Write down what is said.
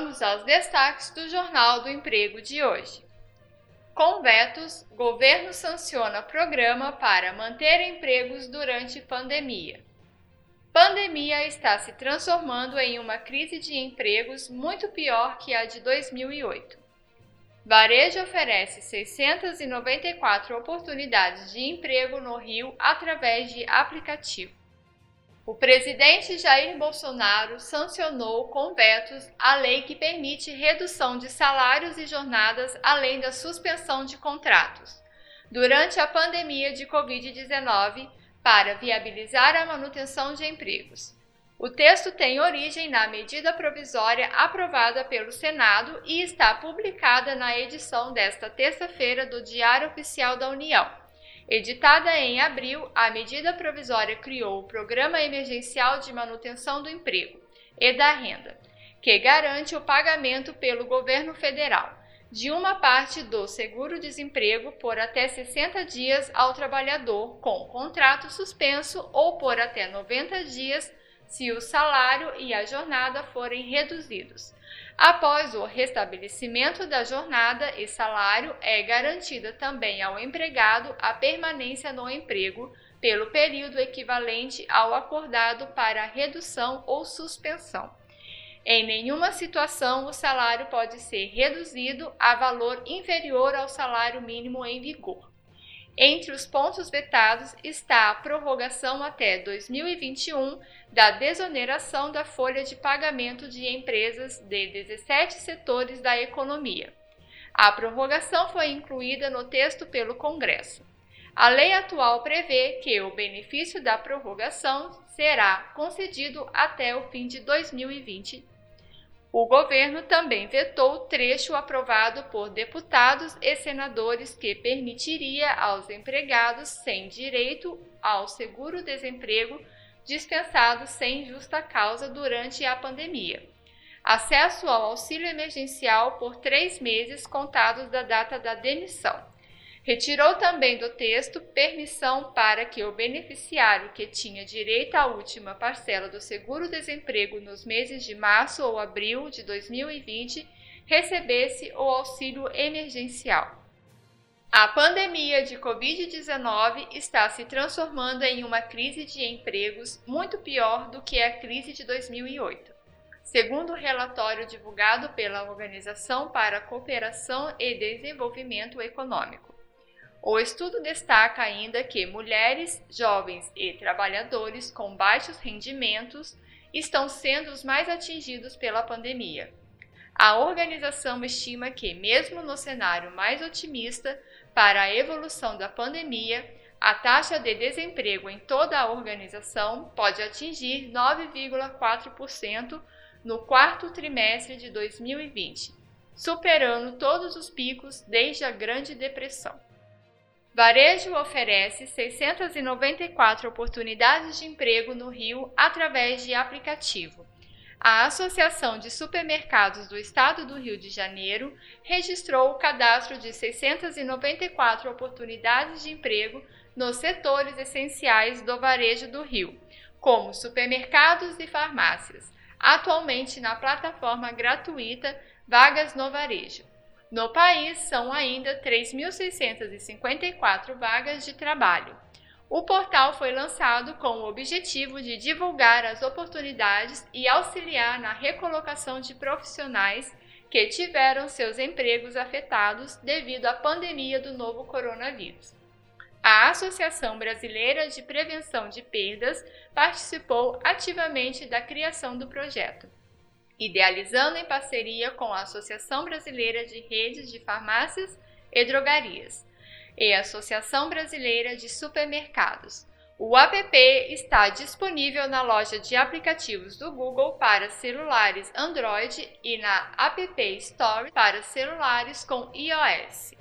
Vamos aos destaques do Jornal do Emprego de hoje. Com vetos, governo sanciona programa para manter empregos durante pandemia. Pandemia está se transformando em uma crise de empregos muito pior que a de 2008. Varejo oferece 694 oportunidades de emprego no Rio através de aplicativo. O presidente Jair Bolsonaro sancionou com vetos a lei que permite redução de salários e jornadas além da suspensão de contratos. Durante a pandemia de Covid-19, para viabilizar a manutenção de empregos. O texto tem origem na medida provisória aprovada pelo Senado e está publicada na edição desta terça-feira do Diário Oficial da União. Editada em abril, a medida provisória criou o Programa Emergencial de Manutenção do Emprego e da Renda, que garante o pagamento pelo governo federal de uma parte do seguro-desemprego por até 60 dias ao trabalhador com contrato suspenso ou por até 90 dias se o salário e a jornada forem reduzidos. Após o restabelecimento da jornada e salário, é garantida também ao empregado a permanência no emprego pelo período equivalente ao acordado para redução ou suspensão. Em nenhuma situação o salário pode ser reduzido a valor inferior ao salário mínimo em vigor. Entre os pontos vetados está a prorrogação até 2021 da desoneração da folha de pagamento de empresas de 17 setores da economia. A prorrogação foi incluída no texto pelo Congresso. A lei atual prevê que o benefício da prorrogação será concedido até o fim de 2020 o governo também vetou trecho aprovado por deputados e senadores que permitiria aos empregados sem direito ao seguro-desemprego dispensados sem justa causa durante a pandemia. Acesso ao auxílio emergencial por três meses contados da data da demissão Retirou também do texto permissão para que o beneficiário que tinha direito à última parcela do seguro-desemprego nos meses de março ou abril de 2020 recebesse o auxílio emergencial. A pandemia de Covid-19 está se transformando em uma crise de empregos muito pior do que a crise de 2008. Segundo o relatório divulgado pela Organização para a Cooperação e Desenvolvimento Econômico, o estudo destaca ainda que mulheres, jovens e trabalhadores com baixos rendimentos estão sendo os mais atingidos pela pandemia. A organização estima que, mesmo no cenário mais otimista para a evolução da pandemia, a taxa de desemprego em toda a organização pode atingir 9,4% no quarto trimestre de 2020, superando todos os picos desde a Grande Depressão. Varejo oferece 694 oportunidades de emprego no Rio através de aplicativo. A Associação de Supermercados do Estado do Rio de Janeiro registrou o cadastro de 694 oportunidades de emprego nos setores essenciais do varejo do Rio, como supermercados e farmácias, atualmente na plataforma gratuita Vagas no Varejo. No país, são ainda 3.654 vagas de trabalho. O portal foi lançado com o objetivo de divulgar as oportunidades e auxiliar na recolocação de profissionais que tiveram seus empregos afetados devido à pandemia do novo coronavírus. A Associação Brasileira de Prevenção de Perdas participou ativamente da criação do projeto idealizando em parceria com a Associação Brasileira de Redes de Farmácias e Drogarias e a Associação Brasileira de Supermercados. O app está disponível na loja de aplicativos do Google para celulares Android e na App Store para celulares com iOS.